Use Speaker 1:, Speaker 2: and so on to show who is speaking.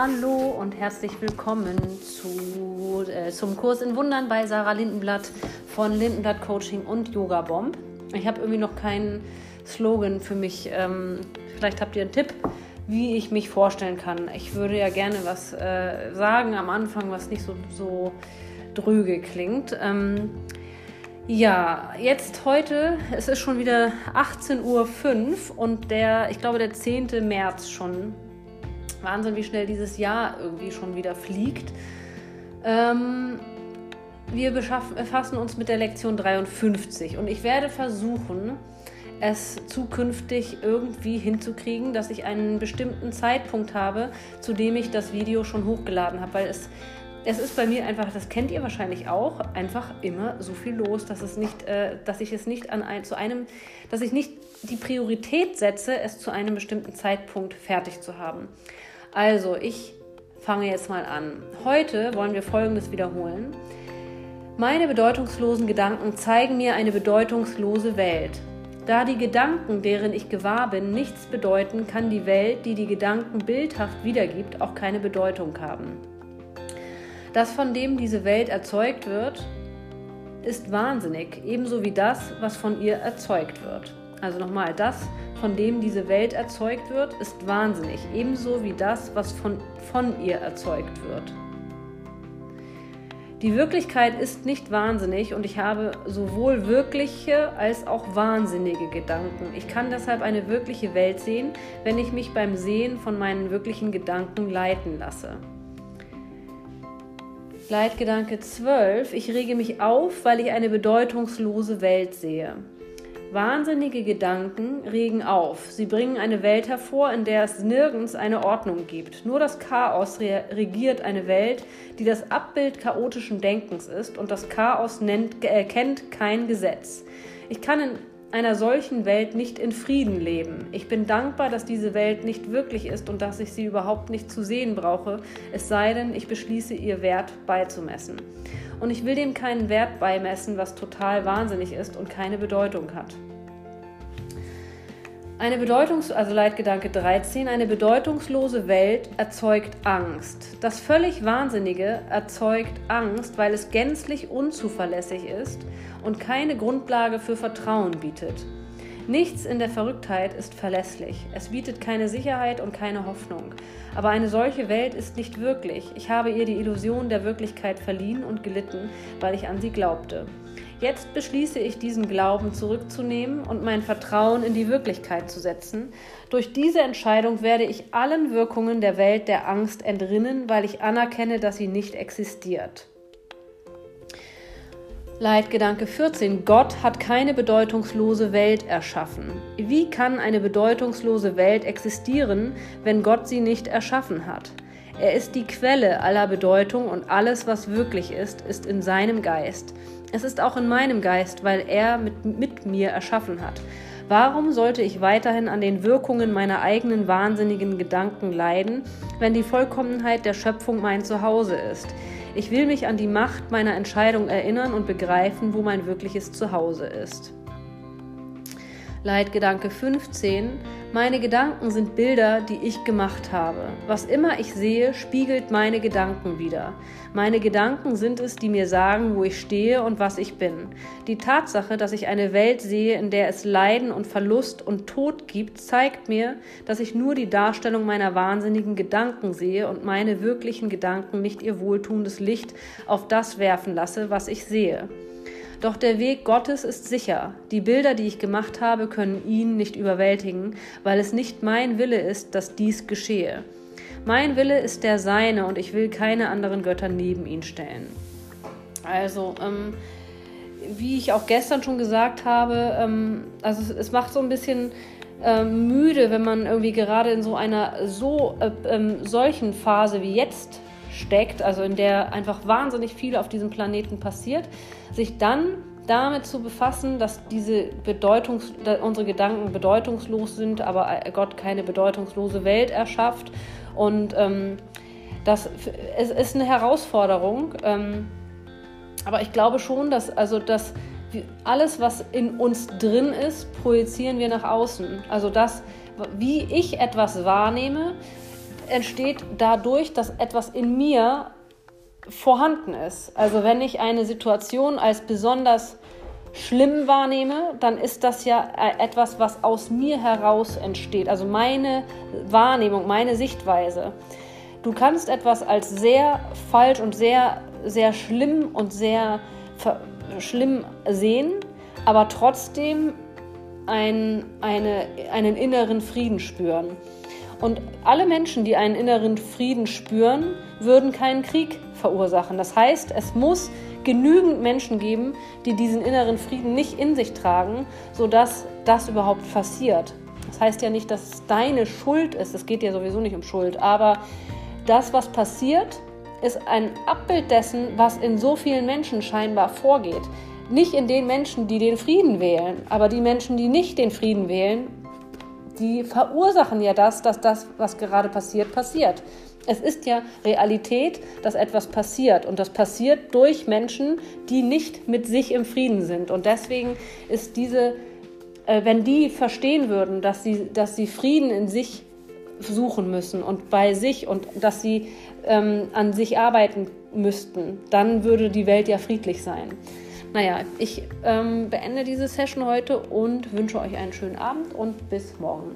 Speaker 1: Hallo und herzlich willkommen zu, äh, zum Kurs in Wundern bei Sarah Lindenblatt von Lindenblatt Coaching und Yoga Bomb. Ich habe irgendwie noch keinen Slogan für mich. Ähm, vielleicht habt ihr einen Tipp, wie ich mich vorstellen kann. Ich würde ja gerne was äh, sagen am Anfang, was nicht so, so dröge klingt. Ähm, ja, jetzt heute, es ist schon wieder 18.05 Uhr und der, ich glaube, der 10. März schon. Wahnsinn, wie schnell dieses Jahr irgendwie schon wieder fliegt. Ähm, wir befassen uns mit der Lektion 53 und ich werde versuchen, es zukünftig irgendwie hinzukriegen, dass ich einen bestimmten Zeitpunkt habe, zu dem ich das Video schon hochgeladen habe, weil es es ist bei mir einfach, das kennt ihr wahrscheinlich auch, einfach immer so viel los, dass es nicht, äh, dass ich es nicht an ein, zu einem, dass ich nicht die Priorität setze, es zu einem bestimmten Zeitpunkt fertig zu haben. Also ich fange jetzt mal an. Heute wollen wir Folgendes wiederholen. Meine bedeutungslosen Gedanken zeigen mir eine bedeutungslose Welt. Da die Gedanken, deren ich gewahr bin, nichts bedeuten, kann die Welt, die die Gedanken bildhaft wiedergibt, auch keine Bedeutung haben. Das, von dem diese Welt erzeugt wird, ist wahnsinnig, ebenso wie das, was von ihr erzeugt wird. Also nochmal, das, von dem diese Welt erzeugt wird, ist wahnsinnig, ebenso wie das, was von, von ihr erzeugt wird. Die Wirklichkeit ist nicht wahnsinnig und ich habe sowohl wirkliche als auch wahnsinnige Gedanken. Ich kann deshalb eine wirkliche Welt sehen, wenn ich mich beim Sehen von meinen wirklichen Gedanken leiten lasse. Leitgedanke 12. Ich rege mich auf, weil ich eine bedeutungslose Welt sehe. Wahnsinnige Gedanken regen auf. Sie bringen eine Welt hervor, in der es nirgends eine Ordnung gibt. Nur das Chaos regiert eine Welt, die das Abbild chaotischen Denkens ist und das Chaos nennt, äh, kennt kein Gesetz. Ich kann in einer solchen Welt nicht in Frieden leben. Ich bin dankbar, dass diese Welt nicht wirklich ist und dass ich sie überhaupt nicht zu sehen brauche, es sei denn, ich beschließe, ihr Wert beizumessen. Und ich will dem keinen Wert beimessen, was total wahnsinnig ist und keine Bedeutung hat. Eine Bedeutungs also Leitgedanke 13, eine bedeutungslose Welt erzeugt Angst. Das völlig Wahnsinnige erzeugt Angst, weil es gänzlich unzuverlässig ist und keine Grundlage für Vertrauen bietet. Nichts in der Verrücktheit ist verlässlich. Es bietet keine Sicherheit und keine Hoffnung. Aber eine solche Welt ist nicht wirklich. Ich habe ihr die Illusion der Wirklichkeit verliehen und gelitten, weil ich an sie glaubte. Jetzt beschließe ich, diesen Glauben zurückzunehmen und mein Vertrauen in die Wirklichkeit zu setzen. Durch diese Entscheidung werde ich allen Wirkungen der Welt der Angst entrinnen, weil ich anerkenne, dass sie nicht existiert. Leitgedanke 14. Gott hat keine bedeutungslose Welt erschaffen. Wie kann eine bedeutungslose Welt existieren, wenn Gott sie nicht erschaffen hat? Er ist die Quelle aller Bedeutung und alles, was wirklich ist, ist in seinem Geist. Es ist auch in meinem Geist, weil er mit, mit mir erschaffen hat. Warum sollte ich weiterhin an den Wirkungen meiner eigenen wahnsinnigen Gedanken leiden, wenn die Vollkommenheit der Schöpfung mein Zuhause ist? Ich will mich an die Macht meiner Entscheidung erinnern und begreifen, wo mein wirkliches Zuhause ist. Leitgedanke 15 meine Gedanken sind Bilder, die ich gemacht habe. Was immer ich sehe, spiegelt meine Gedanken wieder. Meine Gedanken sind es, die mir sagen, wo ich stehe und was ich bin. Die Tatsache, dass ich eine Welt sehe, in der es Leiden und Verlust und Tod gibt, zeigt mir, dass ich nur die Darstellung meiner wahnsinnigen Gedanken sehe und meine wirklichen Gedanken nicht ihr wohltuendes Licht auf das werfen lasse, was ich sehe. Doch der Weg Gottes ist sicher. Die Bilder, die ich gemacht habe, können ihn nicht überwältigen, weil es nicht mein Wille ist, dass dies geschehe. Mein Wille ist der seine und ich will keine anderen Götter neben ihn stellen. Also, ähm, wie ich auch gestern schon gesagt habe, ähm, also es, es, macht so ein bisschen ähm, müde, wenn man irgendwie gerade in so einer so äh, ähm, solchen Phase wie jetzt steckt, also in der einfach wahnsinnig viel auf diesem Planeten passiert, sich dann damit zu befassen, dass diese Bedeutungs unsere Gedanken bedeutungslos sind, aber Gott keine bedeutungslose Welt erschafft. Und ähm, das es ist eine Herausforderung. Ähm, aber ich glaube schon, dass also dass alles, was in uns drin ist, projizieren wir nach außen. Also das, wie ich etwas wahrnehme, entsteht dadurch, dass etwas in mir vorhanden ist. Also wenn ich eine Situation als besonders schlimm wahrnehme, dann ist das ja äh, etwas, was aus mir heraus entsteht. Also meine Wahrnehmung, meine Sichtweise. Du kannst etwas als sehr falsch und sehr, sehr schlimm und sehr schlimm sehen, aber trotzdem ein, eine, einen inneren Frieden spüren. Und alle Menschen, die einen inneren Frieden spüren, würden keinen Krieg verursachen. Das heißt, es muss genügend Menschen geben, die diesen inneren Frieden nicht in sich tragen, sodass das überhaupt passiert. Das heißt ja nicht, dass es deine Schuld ist. Es geht ja sowieso nicht um Schuld. Aber das, was passiert, ist ein Abbild dessen, was in so vielen Menschen scheinbar vorgeht. Nicht in den Menschen, die den Frieden wählen, aber die Menschen, die nicht den Frieden wählen, die verursachen ja das, dass das, was gerade passiert, passiert. Es ist ja Realität, dass etwas passiert. Und das passiert durch Menschen, die nicht mit sich im Frieden sind. Und deswegen ist diese, äh, wenn die verstehen würden, dass sie, dass sie Frieden in sich suchen müssen und bei sich und dass sie ähm, an sich arbeiten müssten, dann würde die Welt ja friedlich sein. Naja, ich ähm, beende diese Session heute und wünsche euch einen schönen Abend und bis morgen.